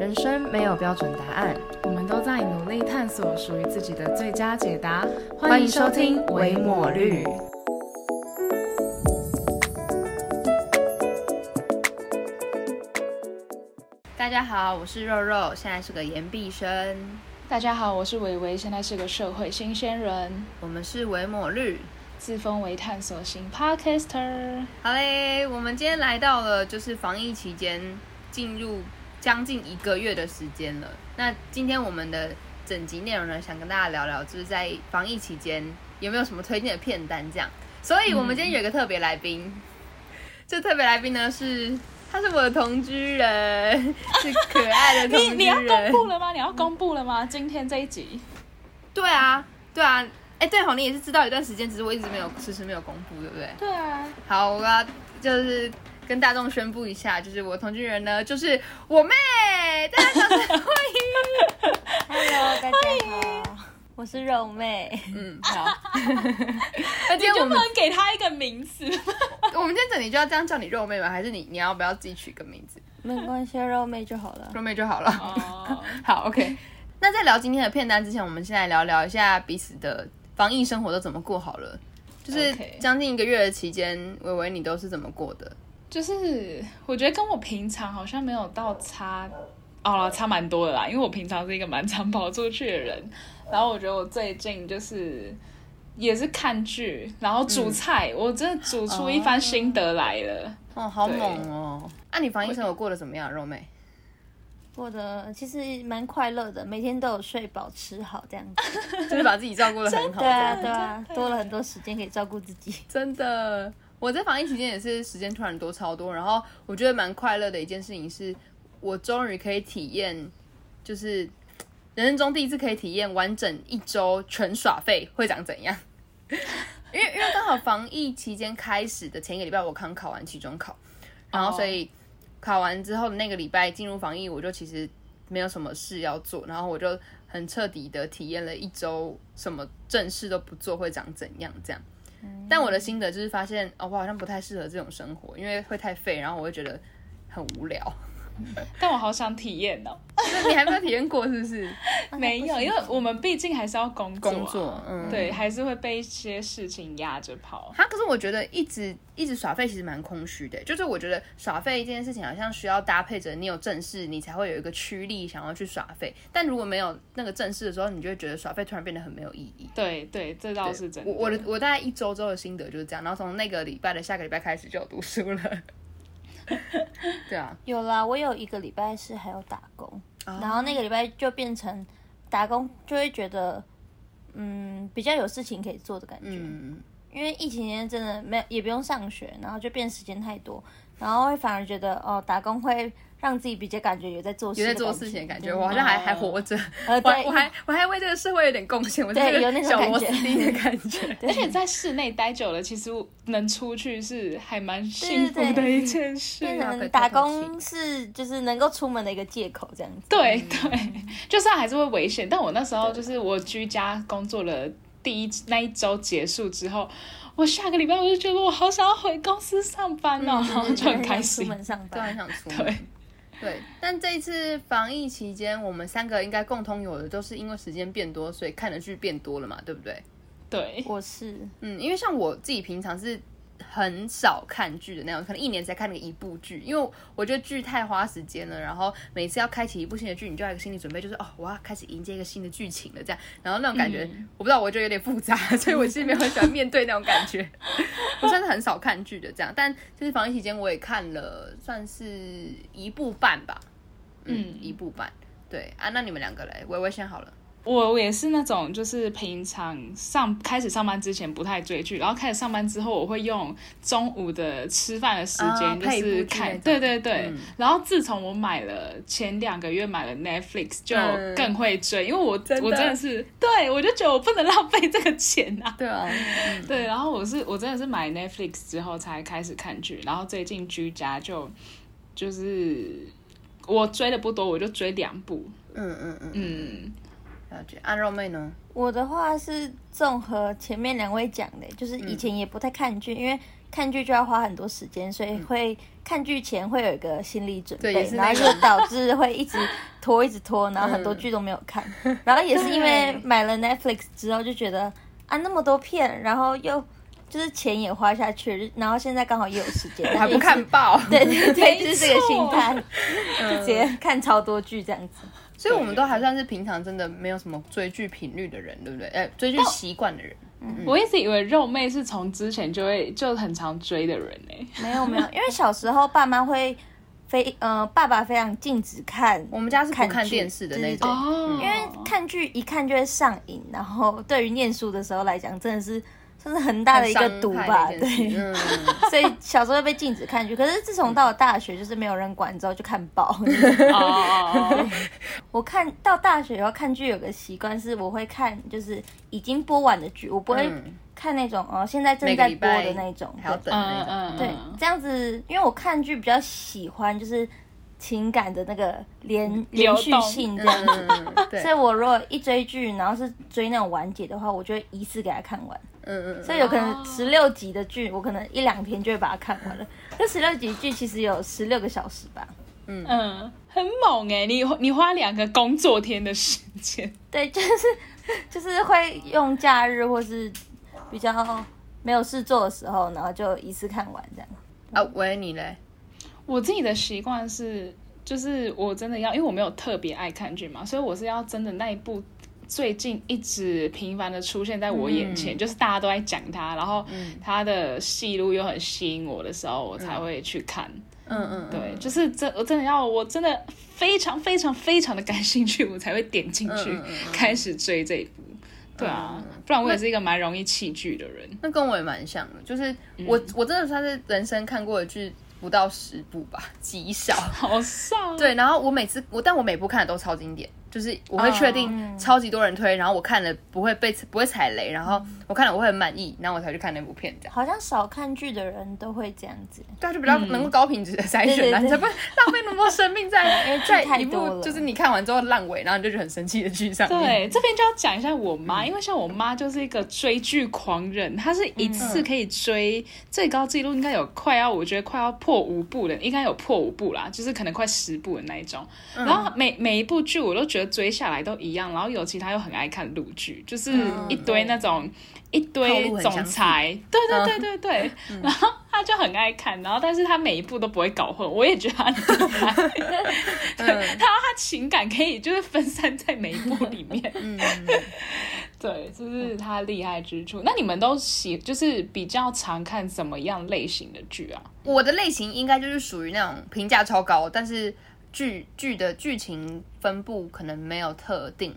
人生没有标准答案，我们都在努力探索属于自己的最佳解答。欢迎收听《维抹绿》。大家好，我是肉肉，现在是个研毕生。大家好，我是维维，现在是个社会新鲜人，我们是维抹绿。自封为探索型 podcaster。好嘞，我们今天来到了就是防疫期间，进入将近一个月的时间了。那今天我们的整集内容呢，想跟大家聊聊，就是在防疫期间有没有什么推荐的片单这样。所以我们今天有一个特别来宾，这特别来宾呢是他是我的同居人，是可爱的同居人。你你要公布了吗？你要公布了吗？今天这一集？对啊，对啊。哎，对好，你也是知道一段时间，只是我一直没有迟迟没有公布，对不对？对啊。好，我要就是跟大众宣布一下，就是我同居人呢，就是我妹，大家掌声欢迎。Hello，大家好，我是肉妹。嗯，好。那今天我们能给她一个名字？我们今天整理就要这样叫你肉妹吗？还是你你要不要自己取个名字？没关系，肉妹就好了。肉妹就好了。哦。好，OK。那在聊今天的片单之前，我们先来聊聊一下彼此的。防疫生活都怎么过好了？就是将近一个月的期间，维维你都是怎么过的？就是我觉得跟我平常好像没有到差哦，差蛮多的啦。因为我平常是一个蛮常跑出去的人，然后我觉得我最近就是也是看剧，然后煮菜，我真的煮出一番心得来了。哦，好猛哦！那你防疫生活过得怎么样，肉妹？过得其实蛮快乐的，每天都有睡饱吃好这样子，就是把自己照顾的很好。对啊，对啊，多了很多时间可以照顾自己。真的，我在防疫期间也是时间突然多超多，然后我觉得蛮快乐的一件事情是，我终于可以体验，就是人生中第一次可以体验完整一周全耍废会长怎样。因为因为刚好防疫期间开始的前一个礼拜，我刚考完期中考，然后所以。考完之后的那个礼拜进入防疫，我就其实没有什么事要做，然后我就很彻底的体验了一周，什么正事都不做会长怎样这样。但我的心得就是发现，哦，我好像不太适合这种生活，因为会太废，然后我会觉得很无聊。但我好想体验哦！你还没有体验过是不是？没有，因为我们毕竟还是要工作，工作，嗯，对，还是会被一些事情压着跑。哈，可是我觉得一直一直耍废其实蛮空虚的，就是我觉得耍废这件事情好像需要搭配着你有正事，你才会有一个驱力想要去耍废。但如果没有那个正事的时候，你就会觉得耍废突然变得很没有意义。对对，这倒是真。我我的我大概一周周的心得就是这样，然后从那个礼拜的下个礼拜开始就有读书了。对啊，有啦，我有一个礼拜是还有打工，然后那个礼拜就变成打工，就会觉得嗯比较有事情可以做的感觉。嗯，因为疫情期间真的没也不用上学，然后就变时间太多，然后会反而觉得哦打工会。让自己比较感觉有在做，有在做事情的感觉，我好像还还活着，我我还我还为这个社会有点贡献，我这个小螺丝钉的感觉。而且在室内待久了，其实能出去是还蛮幸福的一件事。打工是就是能够出门的一个借口，这样子。对对，就算还是会危险，但我那时候就是我居家工作了第一那一周结束之后，我下个礼拜我就觉得我好想要回公司上班哦，就很开心，出门上班，很想出门。对。对，但这一次防疫期间，我们三个应该共通有的，都是因为时间变多，所以看的剧变多了嘛，对不对？对，我是，嗯，因为像我自己平常是。很少看剧的那种，可能一年才看那个一部剧，因为我觉得剧太花时间了。然后每次要开启一部新的剧，你就要有个心理准备，就是哦，我要开始迎接一个新的剧情了，这样。然后那种感觉，我不知道，我觉得有点复杂，所以我其实没有很喜欢面对那种感觉。我算是很少看剧的这样，但就是防疫期间我也看了，算是一部半吧，嗯，一部半。对啊，那你们两个嘞，微微先好了。我也是那种，就是平常上开始上班之前不太追剧，然后开始上班之后，我会用中午的吃饭的时间就是看，对对对。然后自从我买了前两个月买了 Netflix，就更会追，因为我我真的是，对我就觉得我不能浪费这个钱啊。对啊，对。然后我是我真的是买 Netflix 之后才开始看剧，然后最近居家就就是我追的不多，我就追两部。嗯嗯嗯嗯。了解。安肉妹呢？我的话是综合前面两位讲的，就是以前也不太看剧，因为看剧就要花很多时间，所以会看剧前会有一个心理准备，然后就导致会一直拖，一直拖，然后很多剧都没有看。然后也是因为买了 Netflix 之后，就觉得啊那么多片，然后又就是钱也花下去，然后现在刚好也有时间，还不看爆，对对对，就 是这个心态，就直接看超多剧这样子。所以我们都还算是平常真的没有什么追剧频率的人，对不对？哎，追剧习惯的人。我一直以为肉妹是从之前就会就很常追的人呢。没有没有，因为小时候爸妈会非呃爸爸非常禁止看，我们家是不看电视的那种，因为看剧一看就会上瘾，然后对于念书的时候来讲，真的是。这是很大的一个毒吧，对，所以小时候被禁止看剧，可是自从到了大学，就是没有人管之后就看爆。我看到大学以后看剧有个习惯是，我会看就是已经播完的剧，我不会看那种哦现在正在播的那种，还要等那种。对，这样子，因为我看剧比较喜欢就是情感的那个连连续性这样。子，所以我如果一追剧，然后是追那种完结的话，我就会一次给他看完。嗯嗯，所以有可能十六集的剧，我可能一两天就会把它看完了。这十六集剧其实有十六个小时吧。嗯嗯，很猛哎！你你花两个工作天的时间。对，就是 就是会用假日或是比较没有事做的时候，然后就一次看完这样。啊，喂，你嘞？我自己的习惯是，就是我真的要，因为我没有特别爱看剧嘛，所以我是要真的那一部。最近一直频繁的出现在我眼前，就是大家都在讲他，然后他的戏路又很吸引我的时候，我才会去看。嗯嗯，对，就是真我真的要我真的非常非常非常的感兴趣，我才会点进去开始追这一部。对啊，不然我也是一个蛮容易弃剧的人。那跟我也蛮像的，就是我我真的算是人生看过的剧。不到十部吧，极少，好少。对，然后我每次我，但我每部看的都超经典，就是我会确定超级多人推，然后我看了不会被不会踩雷，然后我看了我会很满意，然后我才去看那部片。这样好像少看剧的人都会这样子，对，就比较能够高品质的筛选，你才不会浪费那么多生命在 在一部就是你看完之后烂尾，然后你就觉得很生气的剧上。对，这边就要讲一下我妈，因为像我妈就是一个追剧狂人，她是一次可以追最高纪录应该有快要，我觉得快要破。破五部的应该有破五部啦，就是可能快十部的那一种。然后每每一部剧我都觉得追下来都一样。然后尤其他又很爱看陆剧，就是一堆那种一堆总裁，对对对对对。然后他就很爱看，然后但是他每一部都不会搞混，我也觉得他厉害。对，他他情感可以就是分散在每一部里面。嗯 对，这是他厉害之处。那你们都喜就是比较常看什么样类型的剧啊？我的类型应该就是属于那种评价超高，但是剧剧的剧情分布可能没有特定，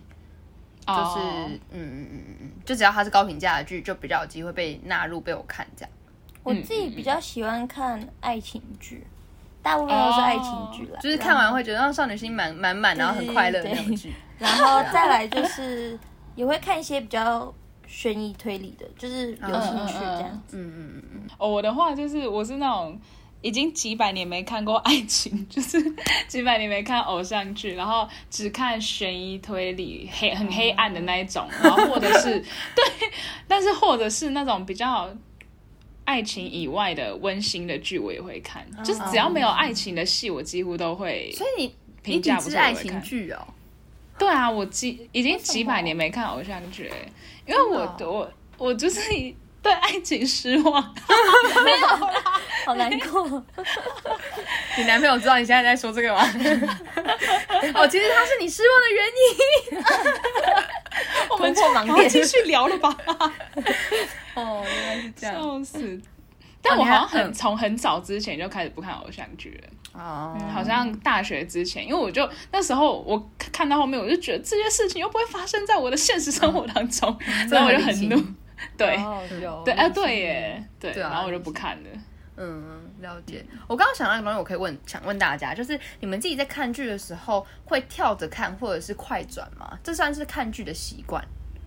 就是嗯嗯嗯嗯，就只要它是高评价的剧，就比较有机会被纳入被我看这样。我自己比较喜欢看爱情剧，大部分都是爱情剧啦，就是看完会觉得让少女心满满满，然后很快乐的剧。然后再来就是。也会看一些比较悬疑推理的，就是有兴趣这样子。嗯嗯嗯嗯。哦，我的话就是我是那种已经几百年没看过 爱情，就是 几百年没看偶像剧，然后只看悬疑推理黑很黑暗的那一种，然后或者是 对，但是或者是那种比较爱情以外的温馨的剧，我也会看。就是只要没有爱情的戏，我几乎都会。所以你评价不是爱情剧哦。对啊，我几已经几百年没看偶像剧，因为我我我就是对爱情失望，没有啦，好难过。你男朋友知道你现在在说这个吗？哦，其实他是你失望的原因。我们盲点继续聊了吧。哦，原来是这样。笑死！但我好像很从很早之前就开始不看偶像剧了。哦，好像大学之前，因为我就那时候我看到后面，我就觉得这些事情又不会发生在我的现实生活当中，所以我就很怒。对，有对，啊，对耶，对，然后我就不看了。嗯，了解。我刚刚想到一个东西，我可以问，想问大家，就是你们自己在看剧的时候会跳着看，或者是快转吗？这算是看剧的习惯？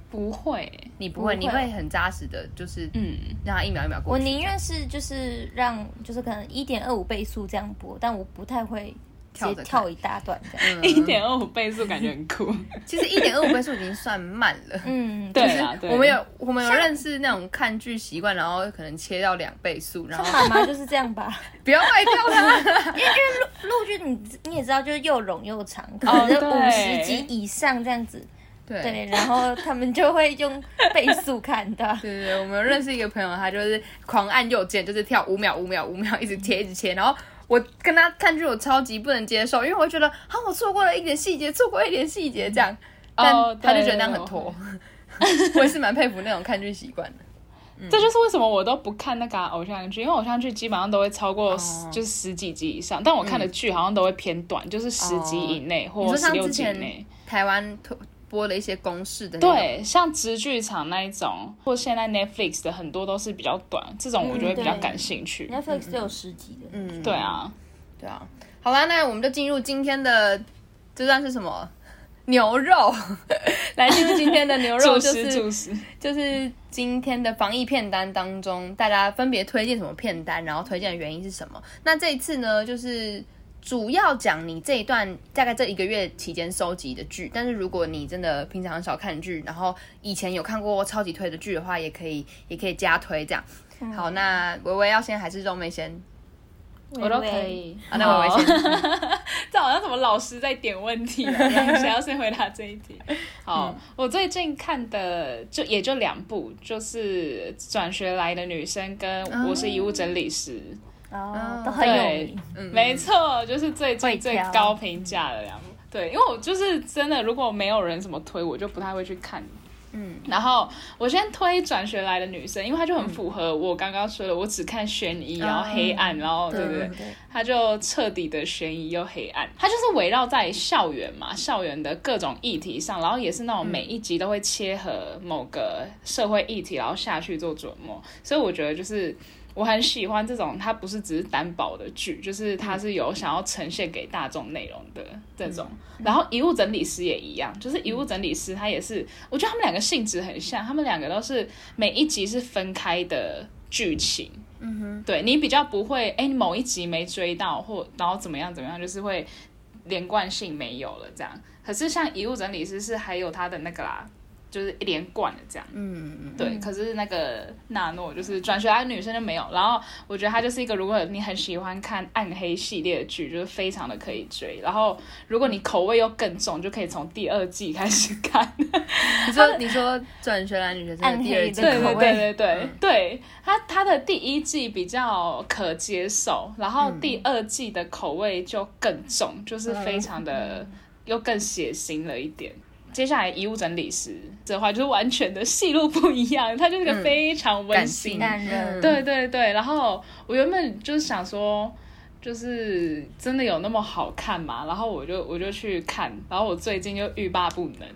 不会，你不会，你会很扎实的，就是嗯，让它一秒一秒过。我宁愿是就是让就是可能一点二五倍速这样播，但我不太会直接跳一大段这样。一点二五倍速感觉很酷。其实一点二五倍速已经算慢了。嗯，对啊，我们有我们有认识那种看剧习惯，然后可能切到两倍速，然后妈妈就是这样吧。不要卖掉它，因 为因为陆陆剧你你也知道，就是又冗又长，可能五十集以上这样子。对，然后他们就会用倍速看的。对对对，我们认识一个朋友，他就是狂按右键，就是跳五秒、五秒、五秒，一直切、一直切。然后我跟他看剧，我超级不能接受，因为我会觉得，啊，我错过了一点细节，错过一点细节这样。但他就觉得那样很拖。我也是蛮佩服那种看剧习惯的。这就是为什么我都不看那个偶像剧，因为偶像剧基本上都会超过就是十几集以上，但我看的剧好像都会偏短，就是十集以内或十六集以内。台湾播了一些公式的，对，像直剧场那一种，或现在 Netflix 的很多都是比较短，这种我就会比较感兴趣。Netflix 都有十集的，嗯，对啊，对啊。好啦，那我们就进入今天的这段是什么？牛肉，来进入今天的牛肉，就是就是今天的防疫片单当中，大家分别推荐什么片单，然后推荐的原因是什么？那这一次呢，就是。主要讲你这一段大概这一个月期间收集的剧，但是如果你真的平常很少看剧，然后以前有看过超级推的剧的话，也可以也可以加推这样。好，那微微要先还是肉妹先？我都可以。好，那微微先。这好像什么老师在点问题，谁要先回答这一题？好，我最近看的就也就两部，就是转学来的女生跟我是遗物整理师。哦，都很有名，没错，就是最最最高评价的两部。对，因为我就是真的，如果没有人怎么推，我就不太会去看。嗯，然后我先推转学来的女生，因为她就很符合我刚刚说的，我只看悬疑，然后黑暗，然后对不对？她就彻底的悬疑又黑暗，她就是围绕在校园嘛，校园的各种议题上，然后也是那种每一集都会切合某个社会议题，然后下去做琢磨，所以我觉得就是。我很喜欢这种，它不是只是单薄的剧，就是它是有想要呈现给大众内容的这种。然后遗物整理师也一样，就是遗物整理师，他也是，我觉得他们两个性质很像，他们两个都是每一集是分开的剧情。嗯哼，对你比较不会，哎，某一集没追到，或然后怎么样怎么样，就是会连贯性没有了这样。可是像遗物整理师是还有他的那个啦。就是一连贯的这样，嗯嗯对。可是那个娜诺就是转学来的女生就没有。然后我觉得她就是一个，如果你很喜欢看暗黑系列的剧，就是非常的可以追。然后如果你口味又更重，就可以从第二季开始看。你说你说转学来女生暗黑的口味？对对对对对，他他的第一季比较可接受，然后第二季的口味就更重，就是非常的又更血腥了一点。接下来遗物整理师这话就是完全的戏路不一样，他就是个非常温馨，对对对。然后我原本就是想说，就是真的有那么好看吗？然后我就我就去看，然后我最近就欲罢不能。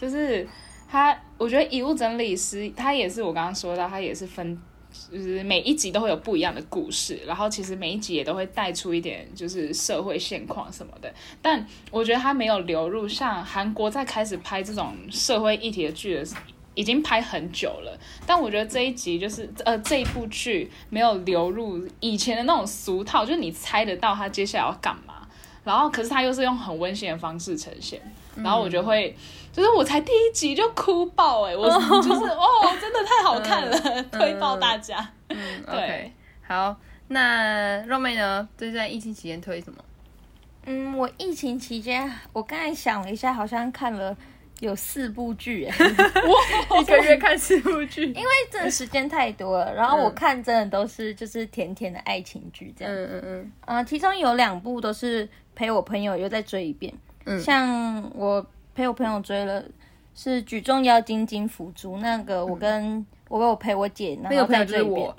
就是他，我觉得遗物整理师他也是我刚刚说到，他也是分。就是每一集都会有不一样的故事，然后其实每一集也都会带出一点就是社会现况什么的。但我觉得他没有流入像韩国在开始拍这种社会议题的剧的，已经拍很久了。但我觉得这一集就是呃这一部剧没有流入以前的那种俗套，就是你猜得到他接下来要干嘛。然后可是他又是用很温馨的方式呈现，然后我觉得会。就是我才第一集就哭爆哎，我就是哦，真的太好看了，推爆大家。嗯，对，好，那肉妹呢？最近在疫情期间推什么？嗯，我疫情期间，我刚才想了一下，好像看了有四部剧哎，一个月看四部剧，因为真的时间太多了。然后我看真的都是就是甜甜的爱情剧这样。嗯嗯嗯。啊，其中有两部都是陪我朋友又再追一遍。嗯，像我。陪我朋友追了，是举重妖精金福珠那个，我跟我跟我陪我姐，然后再追我。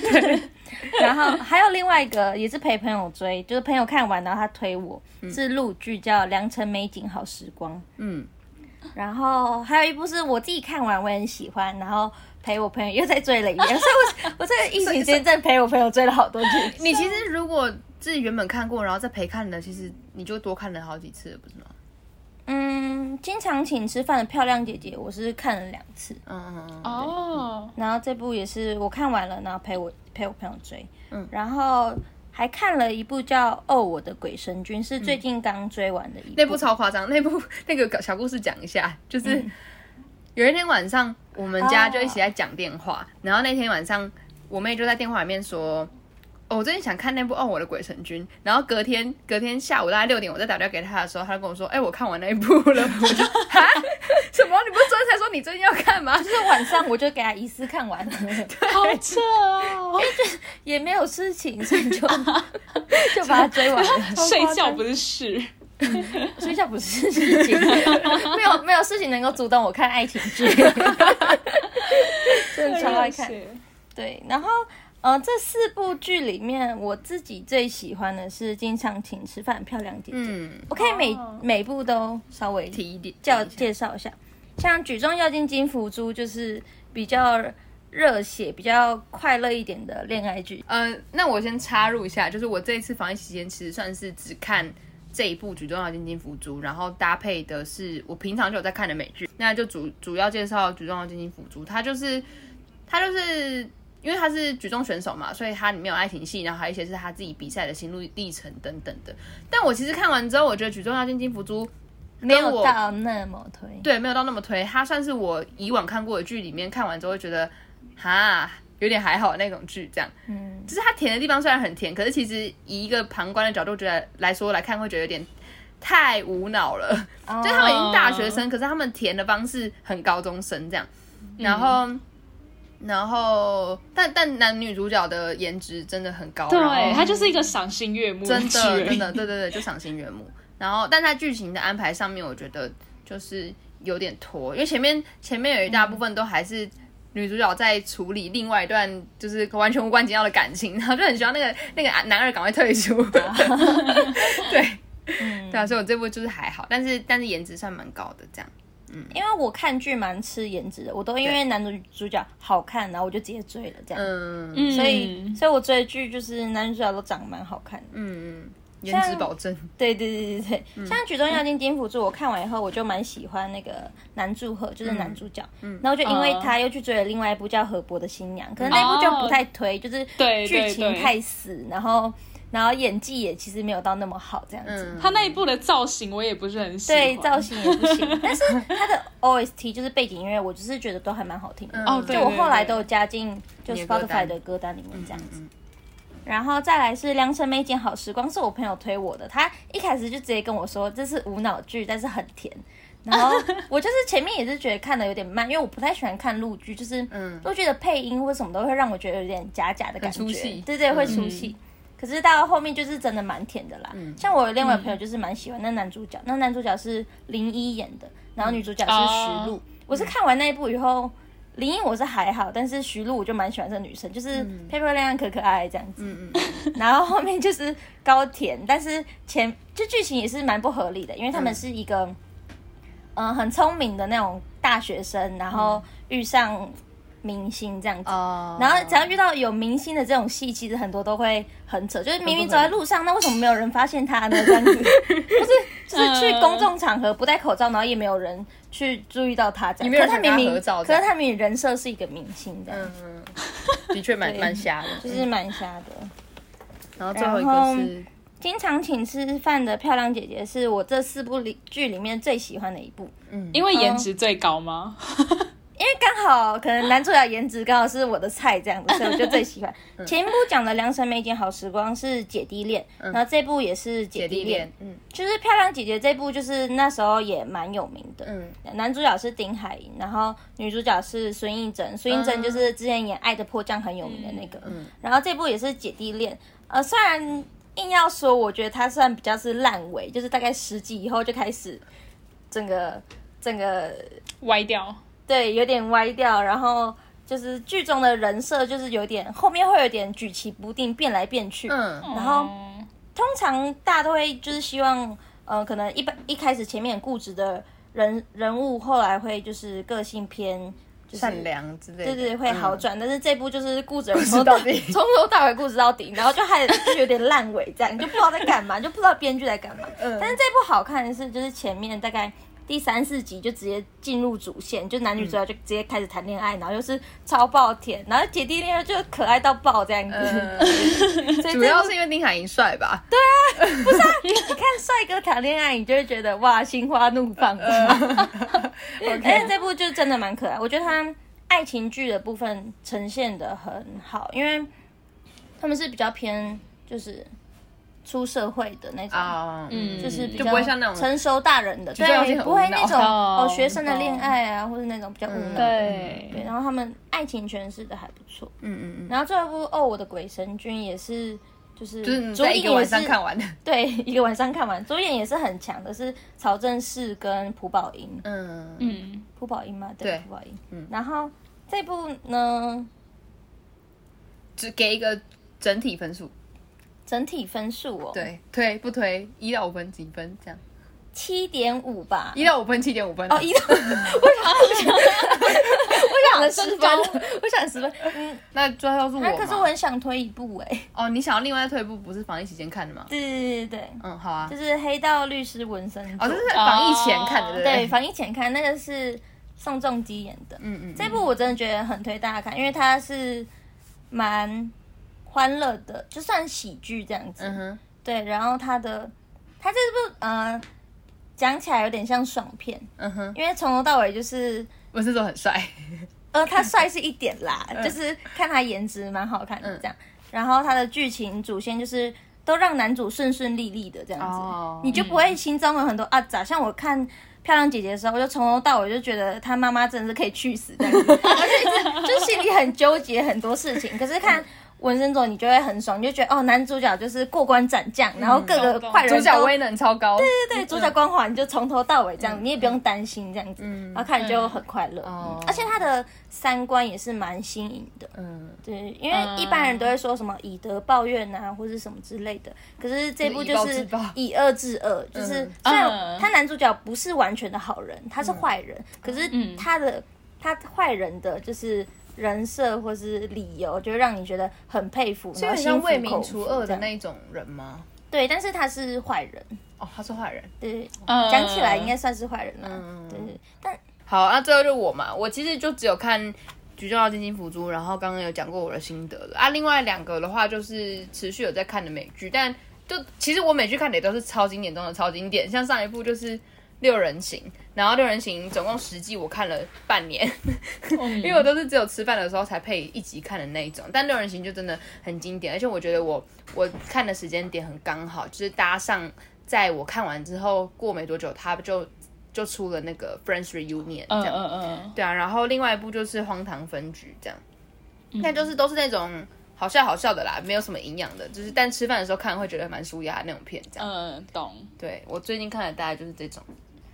然后还有另外一个也是陪朋友追，就是朋友看完然后他推我，是陆剧叫《良辰美景好时光》。嗯，然后还有一部是我自己看完我也很喜欢，然后陪我朋友又再追了一遍，所以我 我在疫情间在陪我朋友追了好多剧。你其实如果自己原本看过，然后再陪看的，其实你就多看了好几次，不是吗？嗯，经常请吃饭的漂亮姐姐，我是看了两次。嗯嗯嗯。哦。然后这部也是我看完了，然后陪我陪我朋友追。嗯。然后还看了一部叫《哦我的鬼神君》，是最近刚追完的一部。那部超夸张，那部 那个小故事讲一下，就是有一天晚上，我们家就一起在讲电话，然后那天晚上我妹就在电话里面说。我最近想看那部《哦我的鬼神君》，然后隔天隔天下午大概六点，我再打电话给他的时候，他就跟我说：“哎，我看完那一部了。”我就哈，什么？你不是昨天才说你最近要看吗？就是晚上我就给他一次看完了，好扯哦，因为就也没有事情，所以就 就把它追完了。睡觉不是事，睡觉不是事情，没有没有事情能够阻挡我看爱情剧，真的超爱看。对，然后。呃，这四部剧里面，我自己最喜欢的是《经常请吃饭漂亮姐姐》。嗯，我可以每每部都稍微提一点，叫介绍一下。像《举重要进金福珠》就是比较热血、比较快乐一点的恋爱剧。嗯，那我先插入一下，就是我这一次防疫期间其实算是只看这一部《举重要进金福珠》，然后搭配的是我平常就有在看的美剧。那就主主要介绍《举重要进金福珠》，它就是它就是。因为他是举重选手嘛，所以他里面有爱情戏，然后还有一些是他自己比赛的心路历程等等的。但我其实看完之后，我觉得举重要进金福珠没有到那么推，对，没有到那么推。它算是我以往看过的剧里面看完之后会觉得哈有点还好那种剧，这样。嗯，就是它甜的地方虽然很甜，可是其实以一个旁观的角度觉得来说来看，会觉得有点太无脑了。就他们已经大学生，可是他们甜的方式很高中生这样，然后。然后，但但男女主角的颜值真的很高，对，他就是一个赏心悦目，真的 真的，对对对，就赏心悦目。然后，但在剧情的安排上面，我觉得就是有点拖，因为前面前面有一大部分都还是女主角在处理另外一段就是完全无关紧要的感情，然后就很希望那个那个男二赶快退出。对，对啊，所以我这部就是还好，但是但是颜值算蛮高的，这样。因为我看剧蛮吃颜值的，我都因为男主主角好看，然后我就直接追了这样。嗯，所以所以我追剧就是男主角都长得蛮好看的。嗯嗯，颜值保证。对对对对对，像《举重妖精金辅助》，我看完以后我就蛮喜欢那个男祝贺，就是男主角。嗯，然后就因为他又去追了另外一部叫《河伯的新娘》，可能那部就不太推，就是剧情太死，然后。然后演技也其实没有到那么好，这样子。他那一部的造型我也不是很喜欢。对，造型也不行。但是他的 OST 就是背景音乐，我就是觉得都还蛮好听的。哦，就我后来都有加进就 Spotify 的歌单里面这样子。然后再来是《良辰美景好时光》，是我朋友推我的。他一开始就直接跟我说这是无脑剧，但是很甜。然后 我就是前面也是觉得看的有点慢，因为我不太喜欢看陆剧，就是陆剧的配音或什么都会让我觉得有点假假的感觉。对对，会出戏。可是到后面就是真的蛮甜的啦，像我另外朋友就是蛮喜欢那男主角，那男主角是林一演的，然后女主角是徐璐。我是看完那一部以后，林一我是还好，但是徐璐我就蛮喜欢这女生，就是漂漂亮亮、可可爱爱这样子。嗯嗯。然后后面就是高甜，但是前就剧情也是蛮不合理的，因为他们是一个嗯很聪明的那种大学生，然后遇上。明星这样子，然后只要遇到有明星的这种戏，其实很多都会很扯，就是明明走在路上，那为什么没有人发现他呢？这样子，不 是就是去公众场合不戴口罩，然后也没有人去注意到他这样。可是他明明，可是他明明人设是一个明星这样。嗯，的确蛮蛮瞎的，就是蛮瞎的。然后最后一个是经常请吃饭的漂亮姐姐，是我这四部里剧里面最喜欢的一部。嗯，因为颜值最高吗？因为刚好可能男主角颜值刚好是我的菜这样子，所以我就 最喜欢。前一部讲的《良辰美景好时光》是姐弟恋，然后这部也是姐弟恋。嗯，就是漂亮姐姐这部就是那时候也蛮有名的。嗯，男主角是丁海寅，然后女主角是孙艺珍。孙艺珍就是之前演《爱的迫降》很有名的那个。嗯，然后这部也是姐弟恋。呃，虽然硬要说，我觉得它算比较是烂尾，就是大概十集以后就开始整个整个歪掉。对，有点歪掉，然后就是剧中的人设就是有点后面会有点举棋不定，变来变去。嗯，然后通常大家都会就是希望，呃，可能一般一开始前面固执的人人物，后来会就是个性偏善良之类，对对，会好转。但是这部就是固执从头到底，从头到尾固执到底，然后就还就有点烂尾，这样你就不知道在干嘛，就不知道编剧在干嘛。嗯，但是这部好看的是就是前面大概。第三四集就直接进入主线，就男女主角就直接开始谈恋爱，然后又是超爆甜，然后姐弟恋就可爱到爆这样子。主要是因为丁海寅帅吧？对啊，不是啊，你看帅哥谈恋爱，你就会觉得哇，心花怒放。OK，这部就真的蛮可爱，我觉得他爱情剧的部分呈现的很好，因为他们是比较偏就是。出社会的那种，嗯，就是比较成熟大人的，对，不会那种哦学生的恋爱啊，或者那种比较无脑对对。然后他们爱情诠释的还不错，嗯嗯嗯。然后这部哦，我的鬼神君也是，就是主演一个晚上看完的，对，一个晚上看完，主演也是很强的，是曹正奭跟朴宝英，嗯嗯，朴宝英嘛？对，朴宝英。嗯，然后这部呢，只给一个整体分数。整体分数哦，对，推不推？一到五分几分？这样，七点五吧。一到五分，七点五分。哦，一到，我想，我想的十分，我想十分。嗯，那最后是我。可是我很想推一部哎。哦，你想要另外推一部，不是防疫期间看的吗？对对对对嗯，好啊。就是《黑道律师纹身》。哦，这是防疫前看的，对。防疫前看，那个是宋仲基演的。嗯嗯。这部我真的觉得很推大家看，因为它是蛮。欢乐的，就算喜剧这样子，嗯哼对。然后他的，他这部呃，讲起来有点像爽片，嗯哼，因为从头到尾就是文森佐很帅，呃，他帅是一点啦，就是看他颜值蛮好看的这样。然后他的剧情主线就是都让男主顺顺利利的这样子，你就不会心中有很多啊咋？像我看漂亮姐姐的时候，我就从头到尾就觉得他妈妈真的是可以去死这样子，就心里很纠结很多事情。可是看。纹身佐你就会很爽，你就觉得哦，男主角就是过关斩将，然后各个坏人主角威能超高，对对对，主角光环就从头到尾这样，你也不用担心这样子，然后看就很快乐，而且他的三观也是蛮新颖的，嗯，对，因为一般人都会说什么以德报怨啊，或者什么之类的，可是这部就是以恶制恶，就是虽然他男主角不是完全的好人，他是坏人，可是他的他坏人的就是。人设或是理由，就让你觉得很佩服，所以像为民除恶的那种人吗？对，但是他是坏人哦，他是坏人，对，讲起来应该算是坏人了，对对。但好，那最后就我嘛，我其实就只有看《举重要金星福珠》，然后刚刚有讲过我的心得了啊。另外两个的话，就是持续有在看的美剧，但就其实我美剧看的也都是超经典中的超经典，像上一部就是。六人行，然后六人行总共十季，我看了半年，因为我都是只有吃饭的时候才配一集看的那一种。但六人行就真的很经典，而且我觉得我我看的时间点很刚好，就是搭上在我看完之后过没多久，他就就出了那个 Friends Reunion 这样，嗯嗯嗯，对啊。然后另外一部就是荒唐分局这样，那就是都是那种好笑好笑的啦，没有什么营养的，就是但吃饭的时候看会觉得蛮舒压那种片这样。嗯，懂。对我最近看的大概就是这种。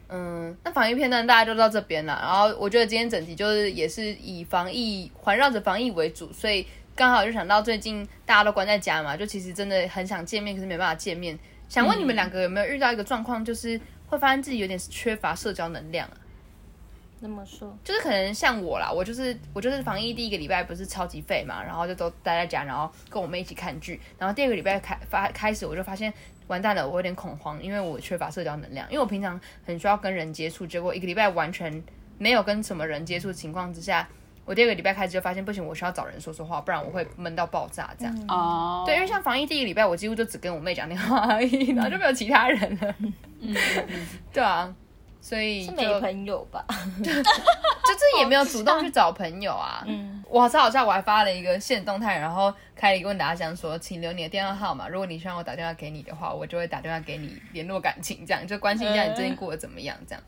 嗯，那防疫片段大家就到这边了。然后我觉得今天整体就是也是以防疫环绕着防疫为主，所以刚好就想到最近大家都关在家嘛，就其实真的很想见面，可是没办法见面。想问你们两个有没有遇到一个状况，就是会发现自己有点缺乏社交能量啊？怎么说？就是可能像我啦，我就是我就是防疫第一个礼拜不是超级废嘛，然后就都待在家，然后跟我妹一起看剧。然后第二个礼拜开发开始，我就发现。完蛋了，我有点恐慌，因为我缺乏社交能量。因为我平常很需要跟人接触，结果一个礼拜完全没有跟什么人接触情况之下，我第二个礼拜开始就发现不行，我需要找人说说话，不然我会闷到爆炸这样。哦，对，因为像防疫第一个礼拜，我几乎就只跟我妹讲电话而已，然后就没有其他人了。嗯，对啊，所以是没朋友吧？就是也没有主动去找朋友啊。嗯，我超好笑，我还发了一个现动态，然后。开了一个问答箱，说请留你的电话号码。如果你希望我打电话给你的话，我就会打电话给你联络感情，这样就关心一下你最近过得怎么样，这样。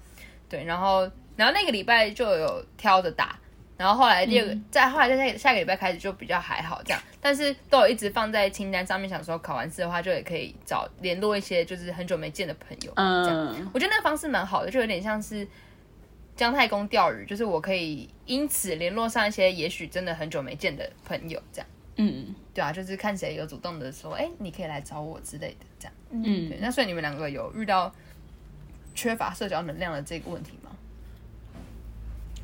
对，然后然后那个礼拜就有挑着打，然后后来第二个，再后来在下下个礼拜开始就比较还好这样，但是都有一直放在清单上面，想说考完试的话就也可以找联络一些就是很久没见的朋友。嗯，我觉得那个方式蛮好的，就有点像是姜太公钓鱼，就是我可以因此联络上一些也许真的很久没见的朋友，这样。嗯，对啊，就是看谁有主动的说，哎，你可以来找我之类的，这样。嗯，对。那所以你们两个有遇到缺乏社交能量的这个问题吗？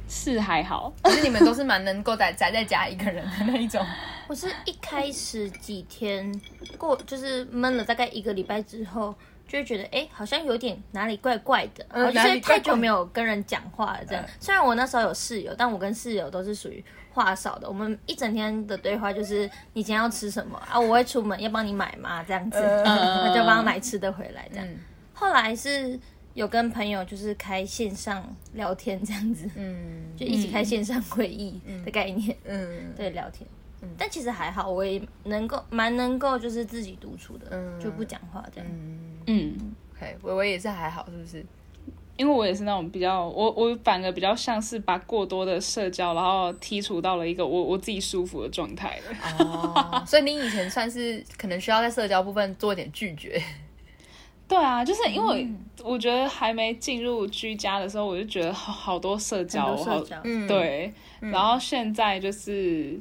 是还好，可是你们都是蛮能够宅宅在家一个人的那一种。我是一开始几天过，就是闷了大概一个礼拜之后，就会觉得哎，好像有点哪里怪怪的，好像是太久没有跟人讲话了。这样，虽然我那时候有室友，但我跟室友都是属于话少的。我们一整天的对话就是你今天要吃什么啊？我会出门要帮你买吗？这样子，那就帮他买吃的回来。这样，后来是有跟朋友就是开线上聊天这样子，嗯，就一起开线上会议的概念，嗯，对，聊天。但其实还好，我也能够蛮能够就是自己独处的，就不讲话这样。嗯，OK，微微也是还好，是不是？因为我也是那种比较，我我反而比较像是把过多的社交，然后剔除到了一个我我自己舒服的状态哦，所以你以前算是可能需要在社交部分做一点拒绝。对啊，就是因为我觉得还没进入居家的时候，我就觉得好好多社交，好嗯，对，然后现在就是。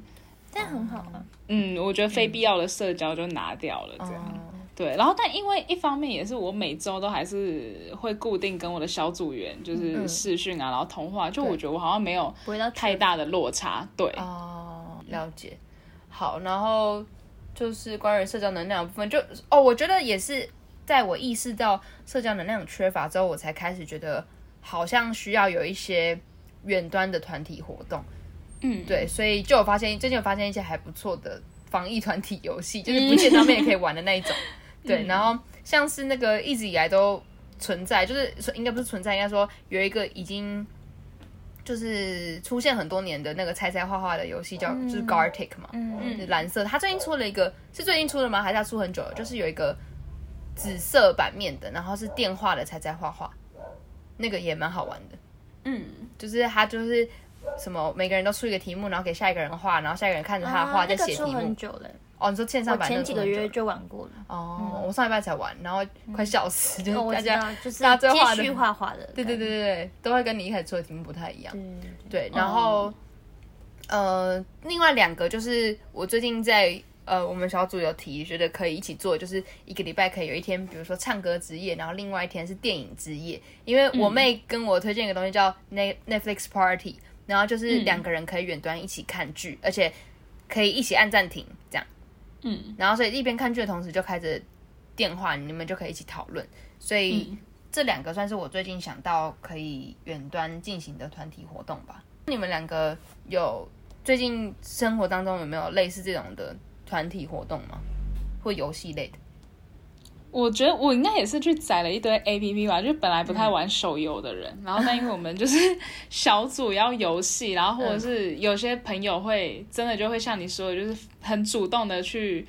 这样很好啊。嗯，我觉得非必要的社交就拿掉了，这样。对，然后但因为一方面也是我每周都还是会固定跟我的小组员就是视讯啊，然后通话，就我觉得我好像没有太大的落差。对，哦，了解。好，然后就是关于社交能量部分，就哦，我觉得也是在我意识到社交能量缺乏之后，我才开始觉得好像需要有一些远端的团体活动。嗯，对，所以就有发现，最近有发现一些还不错的防疫团体游戏，就是不见上面也可以玩的那一种。对，然后像是那个一直以来都存在，就是应该不是存在，应该说有一个已经就是出现很多年的那个猜猜画画的游戏，叫就是 Gartic 嘛，嗯嗯，蓝色。他最近出了一个，是最近出的吗？还是它出很久了？就是有一个紫色版面的，然后是电话的才在画画，那个也蛮好玩的。嗯，就是他就是。什么？每个人都出一个题目，然后给下一个人画，然后下一个人看着他的画在写题目。很久嘞。哦，你说线上版前几个月就玩过了。哦，我上礼拜才玩，然后快笑死，就是大家就是大家画画的。对对对对对，都会跟你一开始出的题目不太一样。对，然后呃，另外两个就是我最近在呃我们小组有提，觉得可以一起做，就是一个礼拜可以有一天，比如说唱歌之夜，然后另外一天是电影之夜。因为我妹跟我推荐一个东西叫 Net Netflix Party。然后就是两个人可以远端一起看剧，而且可以一起按暂停，这样。嗯。然后所以一边看剧的同时就开着电话，你们就可以一起讨论。所以这两个算是我最近想到可以远端进行的团体活动吧。你们两个有最近生活当中有没有类似这种的团体活动吗？或游戏类的？我觉得我应该也是去载了一堆 A P P 吧，就本来不太玩手游的人，然后但因为我们就是小组要游戏，然后或者是有些朋友会真的就会像你说的，就是很主动的去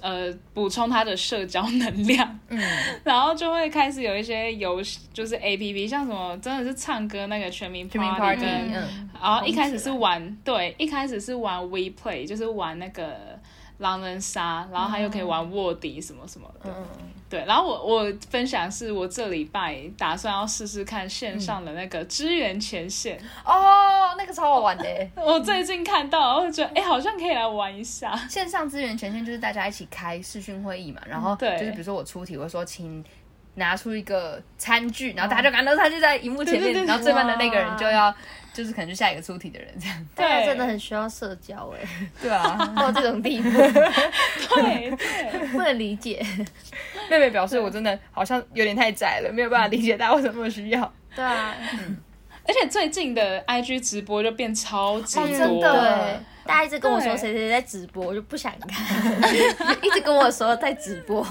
呃补充他的社交能量，嗯，然后就会开始有一些游戏，就是 A P P，像什么真的是唱歌那个全民 Party，嗯，然后一开始是玩对，一开始是玩 We Play，就是玩那个。狼人杀，然后他又可以玩卧底什么什么的，对。然后我我分享是我这礼拜打算要试试看线上的那个支援前线哦，那个超好玩的。我最近看到，我觉得哎，好像可以来玩一下。线上支援前线就是大家一起开视讯会议嘛，然后就是比如说我出题，我说请拿出一个餐具，然后大家就看到餐具在荧幕前面，然后最慢的那个人就要。就是可能就下一个出题的人这样，对，真的很需要社交哎，对啊，到这种地步，对对，不能理解。妹妹表示我真的好像有点太窄了，没有办法理解大家为什么那么需要。对啊，而且最近的 IG 直播就变超级多，真的，大家一直跟我说谁谁在直播，我就不想看，一直跟我说在直播，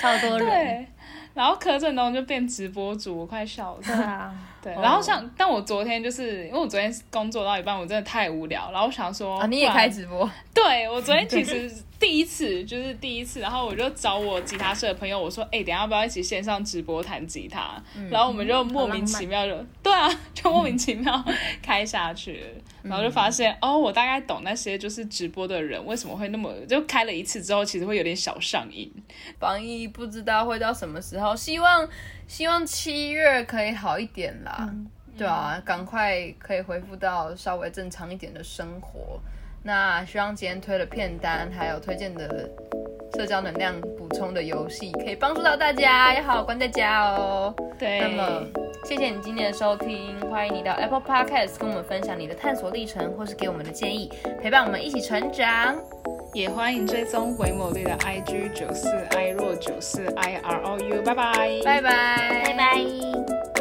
超多人。然后柯震东就变直播主，我快笑了。对啊，对。然后像，但我昨天就是因为我昨天工作到一半，我真的太无聊，然后我想说，你也开直播？对，我昨天其实。第一次就是第一次，然后我就找我吉他社的朋友，我说：“哎，等下要不要一起线上直播弹吉他？”然后我们就莫名其妙就对啊，就莫名其妙 开下去，然后就发现哦，我大概懂那些就是直播的人为什么会那么就开了一次之后，其实会有点小上瘾。防疫不知道会到什么时候，希望希望七月可以好一点啦，对啊，赶快可以恢复到稍微正常一点的生活。那希望今天推的片单，还有推荐的社交能量补充的游戏，可以帮助到大家，要好好关在家哦。对。那么谢谢你今天的收听，欢迎你到 Apple Podcast 跟我们分享你的探索历程，或是给我们的建议，陪伴我们一起成长。也欢迎追踪回某绿的 IG 九四 i 若九四 i r o u，拜拜，拜拜，拜拜。